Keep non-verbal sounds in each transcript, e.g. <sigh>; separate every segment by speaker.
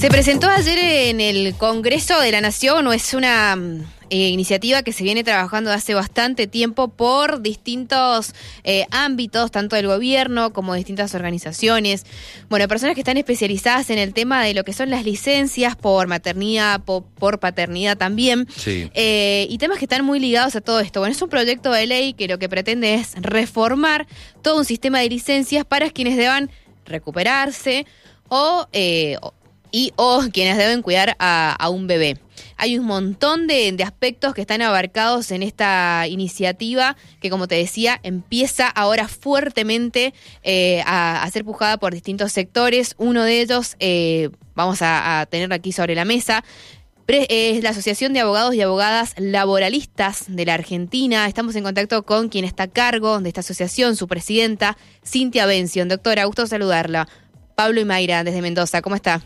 Speaker 1: Se presentó ayer en el Congreso de la Nación, o es una mm, eh, iniciativa que se viene trabajando hace bastante tiempo por distintos eh, ámbitos, tanto del gobierno como distintas organizaciones. Bueno, personas que están especializadas en el tema de lo que son las licencias por maternidad, por, paternidad también. Eh, y temas que están muy ligados a todo esto. Bueno, es un proyecto de ley que lo que pretende es reformar todo un sistema de licencias para quienes deban recuperarse o y o quienes deben cuidar a, un bebé. Hay un montón de, aspectos que están abarcados en esta iniciativa que, como te decía, empieza ahora fuertemente eh, a, ser pujada por distintos sectores. Uno de ellos, eh, vamos a, tener aquí sobre la mesa, es la Asociación de Abogados y Abogadas Laboralistas de la Argentina. Estamos en contacto con quien está a cargo de esta asociación, su presidenta, Cintia Bención. Doctora, gusto saludarla. Pablo y Mayra, desde Mendoza, ¿cómo está?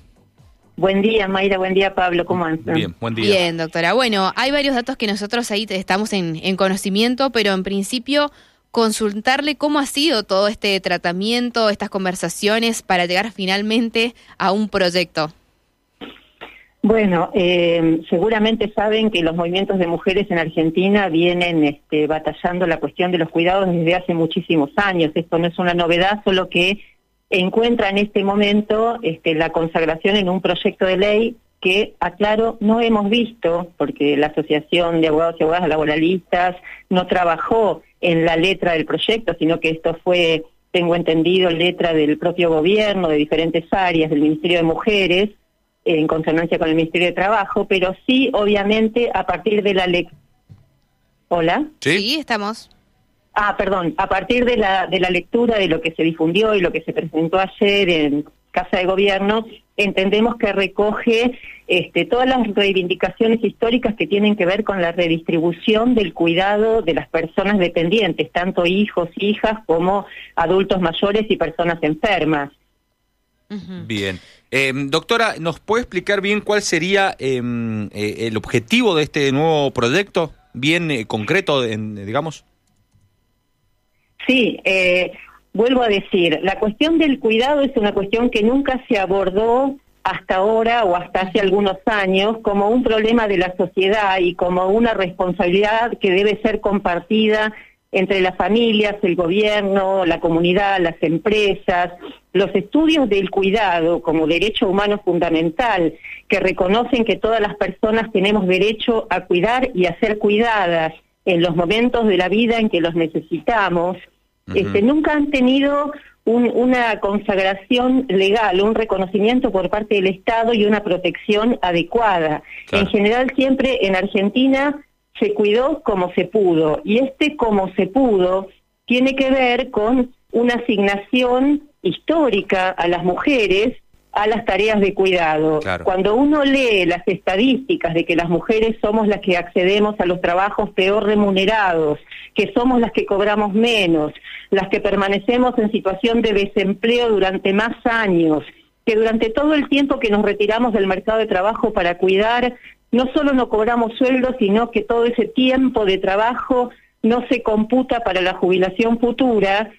Speaker 2: Buen día, Mayra. Buen día, Pablo. ¿Cómo andan?
Speaker 3: Bien, buen día.
Speaker 1: Bien, doctora. Bueno, hay varios datos que nosotros ahí estamos en, conocimiento, pero en principio consultarle cómo ha sido todo este tratamiento, estas conversaciones para llegar finalmente a un proyecto.
Speaker 2: Bueno, eh, seguramente saben que los movimientos de mujeres en Argentina vienen este, batallando la cuestión de los cuidados desde hace muchísimos años. Esto no es una novedad, solo que encuentra en este momento este, la consagración en un proyecto de ley que, aclaro, no hemos visto, porque la Asociación de Abogados y Abogadas Laboralistas no trabajó en la letra del proyecto, sino que esto fue, tengo entendido, letra del propio gobierno, de diferentes áreas, del Ministerio de Mujeres, en consonancia con el Ministerio de Trabajo, pero sí, obviamente, a partir de la ley. ¿Hola?
Speaker 1: sí, estamos.
Speaker 2: Ah, perdón, a partir de la, de la lectura de lo que se difundió y lo que se presentó ayer en Casa de Gobierno, entendemos que recoge este, todas las reivindicaciones históricas que tienen que ver con la redistribución del cuidado de las personas dependientes, tanto hijos, hijas, como adultos mayores y personas enfermas.
Speaker 3: Bien. Eh, doctora, ¿nos puede explicar bien cuál sería em, eh, el objetivo de este nuevo proyecto? Bien eh, concreto, digamos.
Speaker 2: Sí, eh, vuelvo a decir, la cuestión del cuidado es una cuestión que nunca se abordó hasta ahora o hasta hace algunos años como un problema de la sociedad y como una responsabilidad que debe ser compartida entre las familias, el gobierno, la comunidad, las empresas, los estudios del cuidado como derecho humano fundamental, que reconocen que todas las personas tenemos derecho a cuidar y a ser cuidadas en los momentos de la vida en que los necesitamos, este, nunca han tenido una consagración legal, un reconocimiento por parte del Estado y una protección adecuada. En general, siempre en Argentina se cuidó como se pudo, y este como se pudo tiene que ver con una asignación histórica a las mujeres a las tareas de cuidado. Cuando uno lee las estadísticas de que las mujeres somos las que accedemos a los trabajos peor remunerados, que somos las que cobramos menos, las que permanecemos en situación de desempleo durante más años, que durante todo el tiempo que nos retiramos del mercado de trabajo para cuidar, no solo no cobramos sueldo, sino que todo ese tiempo de trabajo no se computa para la jubilación futura,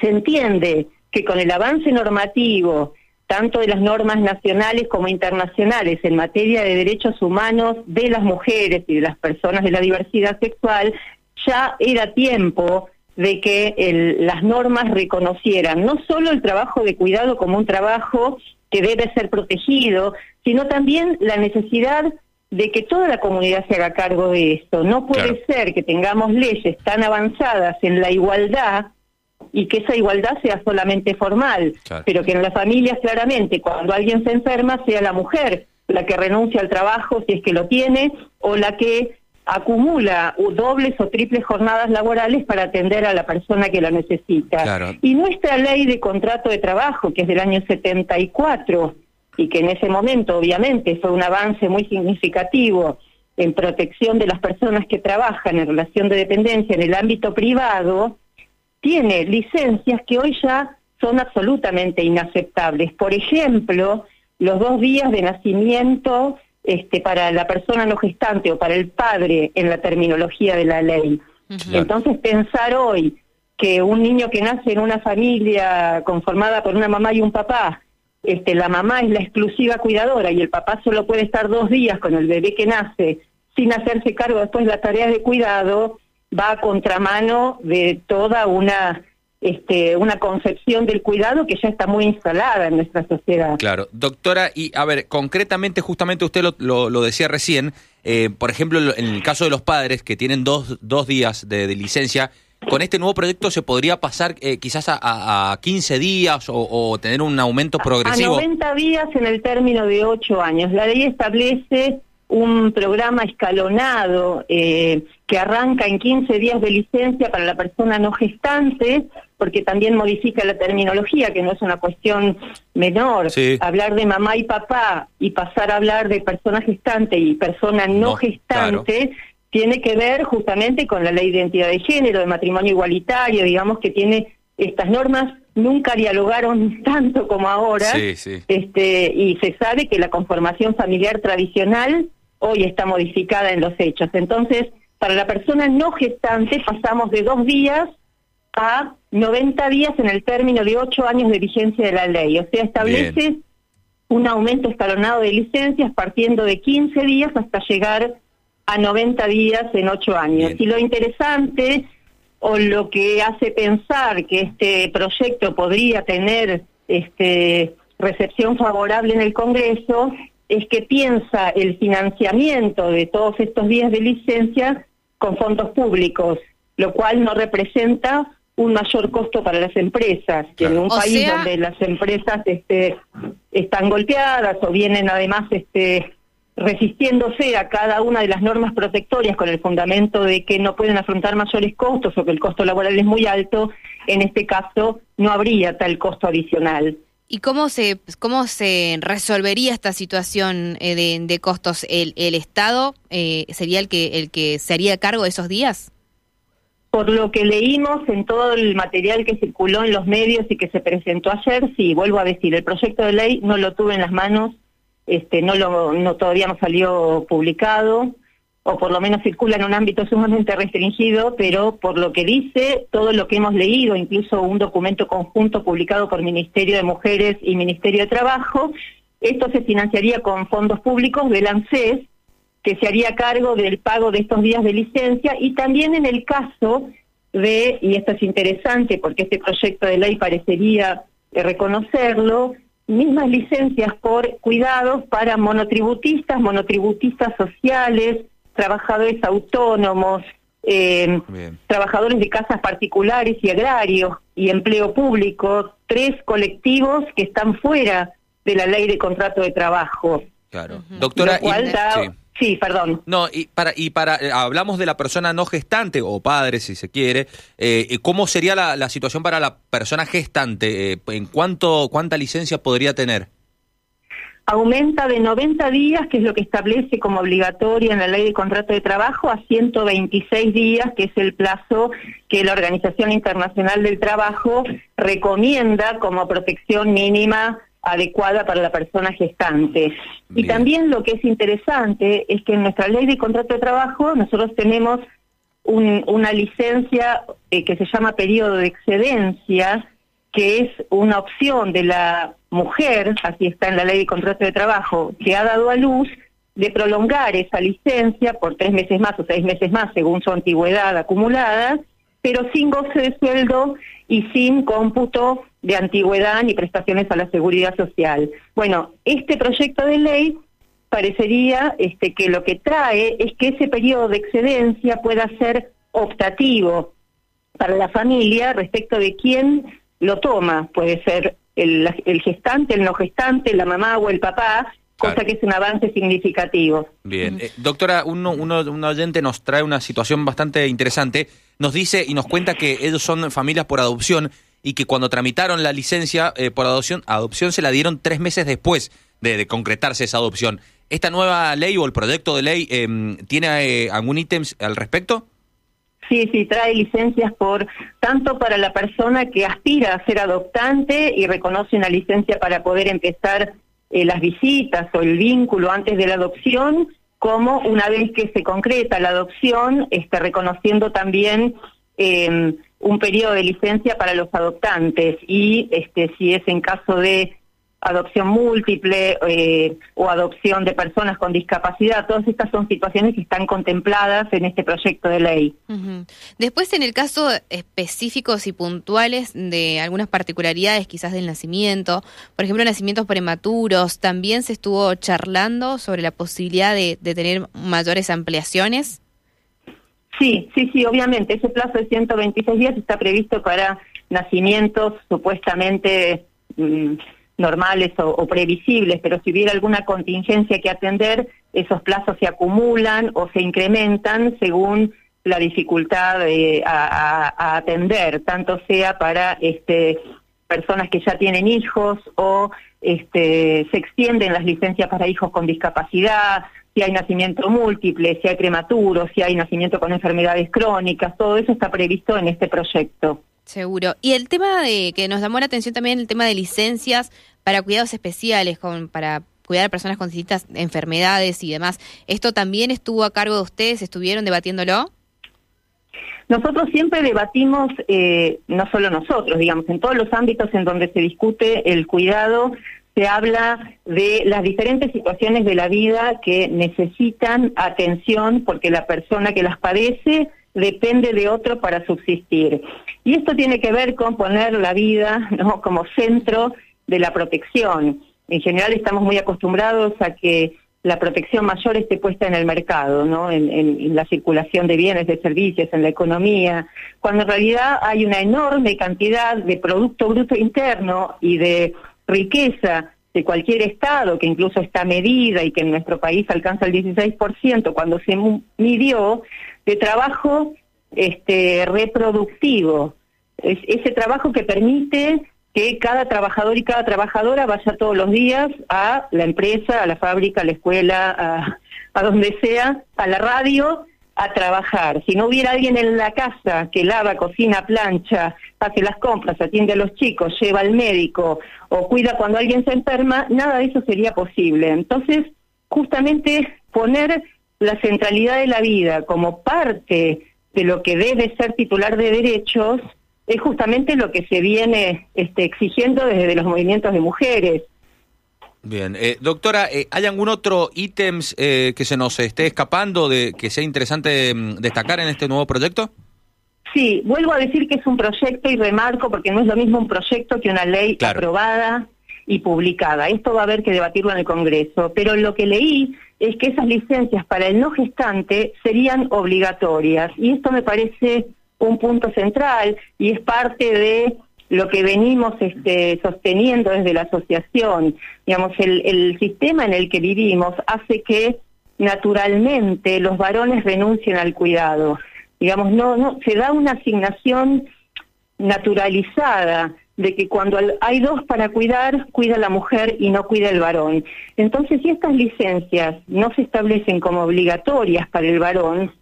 Speaker 2: se entiende que con el avance normativo tanto de las normas nacionales como internacionales en materia de derechos humanos de las mujeres y de las personas de la diversidad sexual, ya era tiempo de que las normas reconocieran no solo el trabajo de cuidado como un trabajo que debe ser protegido, sino también la necesidad de que toda la comunidad se haga cargo de esto. No puede ser que tengamos leyes tan avanzadas en la igualdad y que esa igualdad sea solamente formal, pero que en las familias claramente cuando alguien se enferma sea la mujer la que renuncia al trabajo si es que lo tiene o la que acumula dobles o triples jornadas laborales para atender a la persona que la necesita. Y nuestra ley de contrato de trabajo, que es del año 74, y que en ese momento obviamente fue un avance muy significativo en protección de las personas que trabajan en relación de dependencia en el ámbito privado, tiene licencias que hoy ya son absolutamente inaceptables. Por ejemplo, los dos días de nacimiento este, para la persona no gestante o para el padre en la terminología de la ley. Entonces, pensar hoy que un niño que nace en una familia conformada por una mamá y un papá este, la mamá es la exclusiva cuidadora y el papá solo puede estar dos días con el bebé que nace sin hacerse cargo después de las tareas de cuidado, va a contramano de toda una este, una concepción del cuidado que ya está muy instalada en nuestra sociedad.
Speaker 3: Claro, doctora, y a ver, concretamente, justamente usted lo, lo, decía recién, eh, por ejemplo, en el caso de los padres que tienen dos, dos días de, licencia, con este nuevo proyecto se podría pasar eh, quizás a, a, 15 días o, tener un aumento progresivo.
Speaker 2: A 90 días en el término de 8 años. La ley establece un programa escalonado eh, que arranca en 15 días de licencia para la persona no gestante, porque también modifica la terminología, que no es una cuestión menor. Hablar de mamá y papá y pasar a hablar de persona gestante y persona no, gestante tiene que ver justamente con la ley de identidad de género, de matrimonio igualitario, digamos que tiene estas normas nunca dialogaron <laughs> tanto como ahora, este y se sabe que la conformación familiar tradicional hoy está modificada en los hechos. Entonces, para la persona no gestante pasamos de dos días a 90 días en el término de ocho años de vigencia de la ley. O sea, establece un aumento escalonado de licencias partiendo de 15 días hasta llegar a 90 días en ocho años. Y lo interesante o lo que hace pensar que este proyecto podría tener este recepción favorable en el Congreso es que piensa el financiamiento de todos estos días de licencia con fondos públicos, lo cual no representa un mayor costo para las empresas, que en un país donde las empresas este, están golpeadas o vienen además este, resistiéndose a cada una de las normas protectorias con el fundamento de que no pueden afrontar mayores costos o que el costo laboral es muy alto, en este caso no habría tal costo adicional.
Speaker 1: ¿Y cómo se, cómo se resolvería esta situación eh, de, de costos? ¿El, el Estado eh, sería el que, el que se haría cargo de esos días?
Speaker 2: Por lo que leímos en todo el material que circuló en los medios y que se presentó ayer, sí, vuelvo a decir, el proyecto de ley no lo tuve en las manos, este, no lo, no todavía no salió publicado, o por lo menos circula en un ámbito sumamente restringido, pero por lo que dice, todo lo que hemos leído, incluso un documento conjunto publicado por Ministerio de Mujeres y Ministerio de Trabajo, esto se financiaría con fondos públicos del ANSES, que se haría cargo del pago de estos días de licencia, y también en el caso de, y esto es interesante porque este proyecto de ley parecería reconocerlo, mismas licencias por cuidados para monotributistas, monotributistas sociales, trabajadores autónomos, eh, trabajadores de casas particulares y agrarios y empleo público, tres colectivos que están fuera de la ley de contrato de trabajo.
Speaker 3: Claro. Doctora,
Speaker 2: sí. perdón.
Speaker 3: No, y para, y para, eh, hablamos de la persona no gestante o padre, si se quiere. Eh, ¿Cómo sería la, la, situación para la persona gestante? ¿En cuánto, cuánta licencia podría tener?
Speaker 2: Aumenta de 90 días, que es lo que establece como obligatoria en la ley de contrato de trabajo, a 126 días, que es el plazo que la Organización Internacional del Trabajo recomienda como protección mínima adecuada para la persona gestante. Y también lo que es interesante es que en nuestra ley de contrato de trabajo nosotros tenemos una licencia eh, que se llama periodo de excedencia, que es una opción de la mujer, así está en la ley de contrato de trabajo, que ha dado a luz, de prolongar esa licencia por tres meses más o seis meses más, según su antigüedad acumulada, pero sin goce de sueldo y sin cómputo de antigüedad ni prestaciones a la seguridad social. Bueno, este proyecto de ley parecería este, que lo que trae es que ese periodo de excedencia pueda ser optativo para la familia respecto de quién lo toma. Puede ser el, gestante, el no gestante, la mamá o el papá, cosa que es un avance significativo.
Speaker 3: Bien. Eh, doctora, uno, uno, un oyente nos trae una situación bastante interesante. Nos dice y nos cuenta que ellos son familias por adopción y que cuando tramitaron la licencia eh, por adopción, adopción se la dieron tres meses después de, concretarse esa adopción. ¿Esta nueva ley o el proyecto de ley em, tiene eh, algún ítem al respecto?
Speaker 2: Sí, sí, trae licencias por tanto para la persona que aspira a ser adoptante y reconoce una licencia para poder empezar eh, las visitas o el vínculo antes de la adopción, como una vez que se concreta la adopción, está reconociendo también em, un periodo de licencia para los adoptantes. Y este si es en caso de adopción múltiple eh, o adopción de personas con discapacidad. Todas estas son situaciones que están contempladas en este proyecto de ley.
Speaker 1: Después, en el caso específicos y puntuales de algunas particularidades quizás del nacimiento, por ejemplo, nacimientos prematuros, ¿también se estuvo charlando sobre la posibilidad de, tener mayores ampliaciones?
Speaker 2: Sí, sí, sí, obviamente. Ese plazo de 126 días está previsto para nacimientos supuestamente... Mm, normales o, previsibles, pero si hubiera alguna contingencia que atender, esos plazos se acumulan o se incrementan según la dificultad a, atender, tanto sea para este, personas que ya tienen hijos o este, se extienden las licencias para hijos con discapacidad, si hay nacimiento múltiple, si hay prematuro, si hay nacimiento con enfermedades crónicas, todo eso está previsto en este proyecto.
Speaker 1: Seguro. Y el tema de que nos llamó la atención también el tema de licencias para cuidados especiales, con, para cuidar a personas con distintas enfermedades y demás. ¿Esto también estuvo a cargo de ustedes? ¿Estuvieron debatiéndolo?
Speaker 2: Nosotros siempre debatimos, eh, no solo nosotros, digamos, en todos los ámbitos en donde se discute el cuidado, se habla de las diferentes situaciones de la vida que necesitan atención porque la persona que las padece depende de otro para subsistir. Y esto tiene que ver con poner la vida ¿no? como centro de la protección. En general estamos muy acostumbrados a que la protección mayor esté puesta en el mercado, ¿no? En, la circulación de bienes, de servicios, en la economía, cuando en realidad hay una enorme cantidad de Producto Bruto Interno y de riqueza de cualquier Estado, que incluso está medida y que en nuestro país alcanza el 16% cuando se midió, de trabajo este, reproductivo. Es, ese trabajo que permite que cada trabajador y cada trabajadora vaya todos los días a la empresa, a la fábrica, a la escuela, a, donde sea, a la radio, a trabajar. Si no hubiera alguien en la casa que lava, cocina, plancha, hace las compras, atiende a los chicos, lleva al médico o cuida cuando alguien se enferma, nada de eso sería posible. Entonces, justamente poner la centralidad de la vida como parte de lo que debe ser titular de derechos es justamente lo que se viene este, exigiendo desde los movimientos de mujeres.
Speaker 3: Bien, eh, doctora, eh, ¿hay algún otro ítem eh, que se nos esté escapando de que sea interesante mm, destacar en este nuevo proyecto?
Speaker 2: Sí, vuelvo a decir que es un proyecto y remarco porque no es lo mismo un proyecto que una ley aprobada y publicada. Esto va a haber que debatirlo en el Congreso, pero lo que leí es que esas licencias para el no gestante serían obligatorias y esto me parece un punto central y es parte de lo que venimos este, sosteniendo desde la asociación. Digamos, el, el sistema en el que vivimos hace que naturalmente los varones renuncien al cuidado. Digamos, no, no, se da una asignación naturalizada de que cuando hay dos para cuidar, cuida la mujer y no cuida el varón. Entonces, si estas licencias no se establecen como obligatorias para el varón,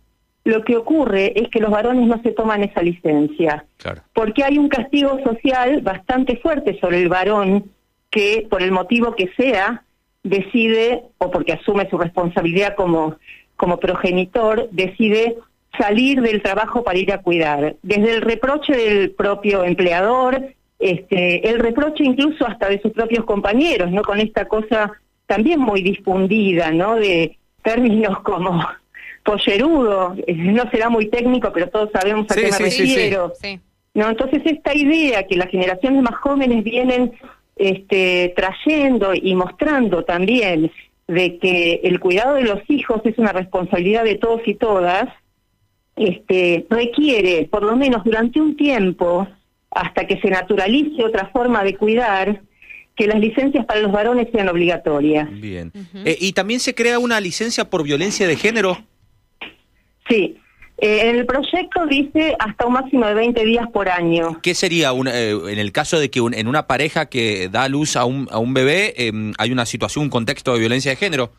Speaker 2: lo que ocurre es que los varones no se toman esa licencia, porque hay un castigo social bastante fuerte sobre el varón que, por el motivo que sea, decide, o porque asume su responsabilidad como, como progenitor, decide salir del trabajo para ir a cuidar. Desde el reproche del propio empleador, este, el reproche incluso hasta de sus propios compañeros, ¿no? Con esta cosa también muy difundida, ¿no? De términos <laughs> como pollerudo, eh, no será muy técnico, pero todos sabemos a qué me refiero. no, entonces esta idea que las generaciones más jóvenes vienen este, trayendo y mostrando también de que el cuidado de los hijos es una responsabilidad de todos y todas, este, requiere, por lo menos durante un tiempo, hasta que se naturalice otra forma de cuidar, que las licencias para los varones sean obligatorias.
Speaker 3: Bien. Eh, ¿Y también se crea una licencia por violencia de género?
Speaker 2: Sí. Eh, en el proyecto dice hasta un máximo de 20 días por año.
Speaker 3: ¿Qué sería eh, en el caso de que en una pareja que da luz a un, a un bebé em, hay una situación, un contexto de violencia de género?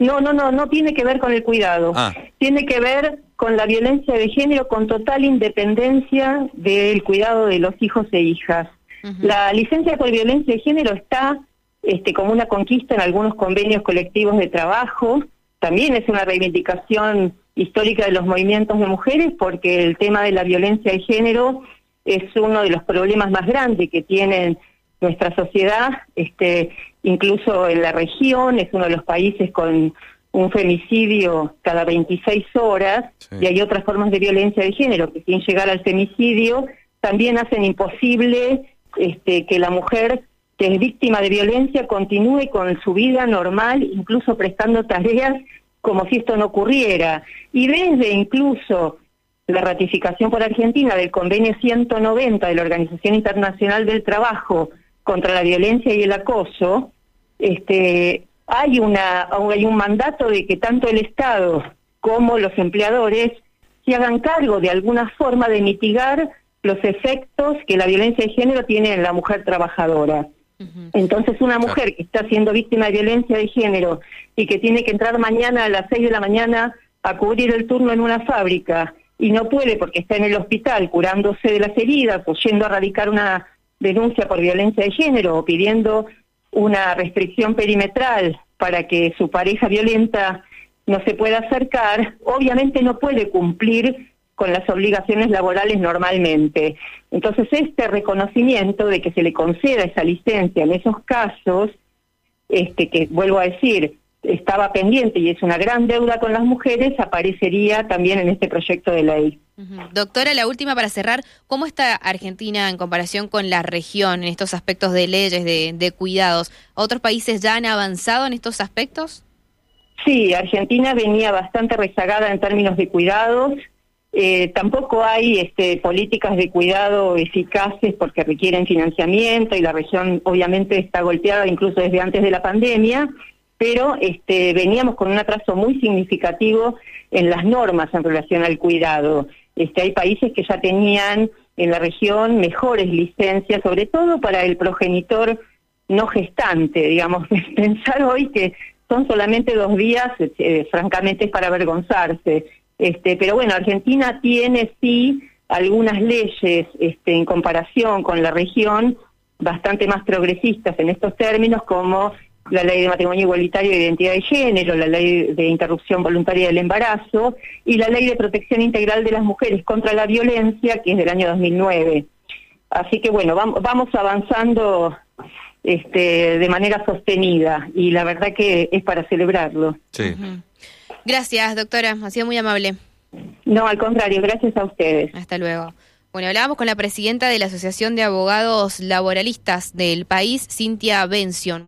Speaker 2: No, no, no, no tiene que ver con el cuidado. Ah. Tiene que ver con la violencia de género con total independencia del cuidado de los hijos e hijas. La licencia por violencia de género está este, como una conquista en algunos convenios colectivos de trabajo. También es una reivindicación histórica de los movimientos de mujeres porque el tema de la violencia de género es uno de los problemas más grandes que tienen nuestra sociedad, este, incluso en la región, es uno de los países con un femicidio cada 26 horas y hay otras formas de violencia de género que sin llegar al femicidio también hacen imposible este, que la mujer que es víctima de violencia continúe con su vida normal, incluso prestando tareas como si esto no ocurriera. Y desde incluso la ratificación por Argentina del convenio 190 de la Organización Internacional del Trabajo contra la violencia y el acoso, este, hay, una, hay un mandato de que tanto el Estado como los empleadores se hagan cargo de alguna forma de mitigar los efectos que la violencia de género tiene en la mujer trabajadora. Entonces, una mujer que está siendo víctima de violencia de género y que tiene que entrar mañana a las 6 de la mañana a cubrir el turno en una fábrica y no puede porque está en el hospital curándose de las heridas o yendo a radicar una denuncia por violencia de género o pidiendo una restricción perimetral para que su pareja violenta no se pueda acercar, obviamente no puede cumplir con las obligaciones laborales normalmente. Entonces, este reconocimiento de que se le conceda esa licencia en esos casos, este que vuelvo a decir, estaba pendiente y es una gran deuda con las mujeres, aparecería también en este proyecto de ley.
Speaker 1: Doctora, la última para cerrar, ¿cómo está Argentina en comparación con la región en estos aspectos de leyes, de, de cuidados? ¿Otros países ya han avanzado en estos aspectos?
Speaker 2: Sí, Argentina venía bastante rezagada en términos de cuidados. Eh, tampoco hay este, políticas de cuidado eficaces porque requieren financiamiento y la región obviamente está golpeada incluso desde antes de la pandemia, pero este, veníamos con un atraso muy significativo en las normas en relación al cuidado. Este, hay países que ya tenían en la región mejores licencias, sobre todo para el progenitor no gestante, digamos, <laughs> pensar hoy que son solamente dos días, eh, francamente es para avergonzarse. Este, pero bueno, Argentina tiene sí algunas leyes en comparación con la región bastante más progresistas en estos términos, como la ley de matrimonio igualitario e identidad de género, la ley de interrupción voluntaria del embarazo y la ley de protección integral de las mujeres contra la violencia, que es del año 2009. Así que bueno, vamos avanzando este, de manera sostenida y la verdad que es para celebrarlo.
Speaker 3: Sí.
Speaker 1: Gracias, doctora. Ha sido muy amable.
Speaker 2: No, al contrario, gracias a ustedes.
Speaker 1: Hasta luego. Bueno, hablábamos con la presidenta de la Asociación de Abogados Laboralistas del país, Cintia Bención.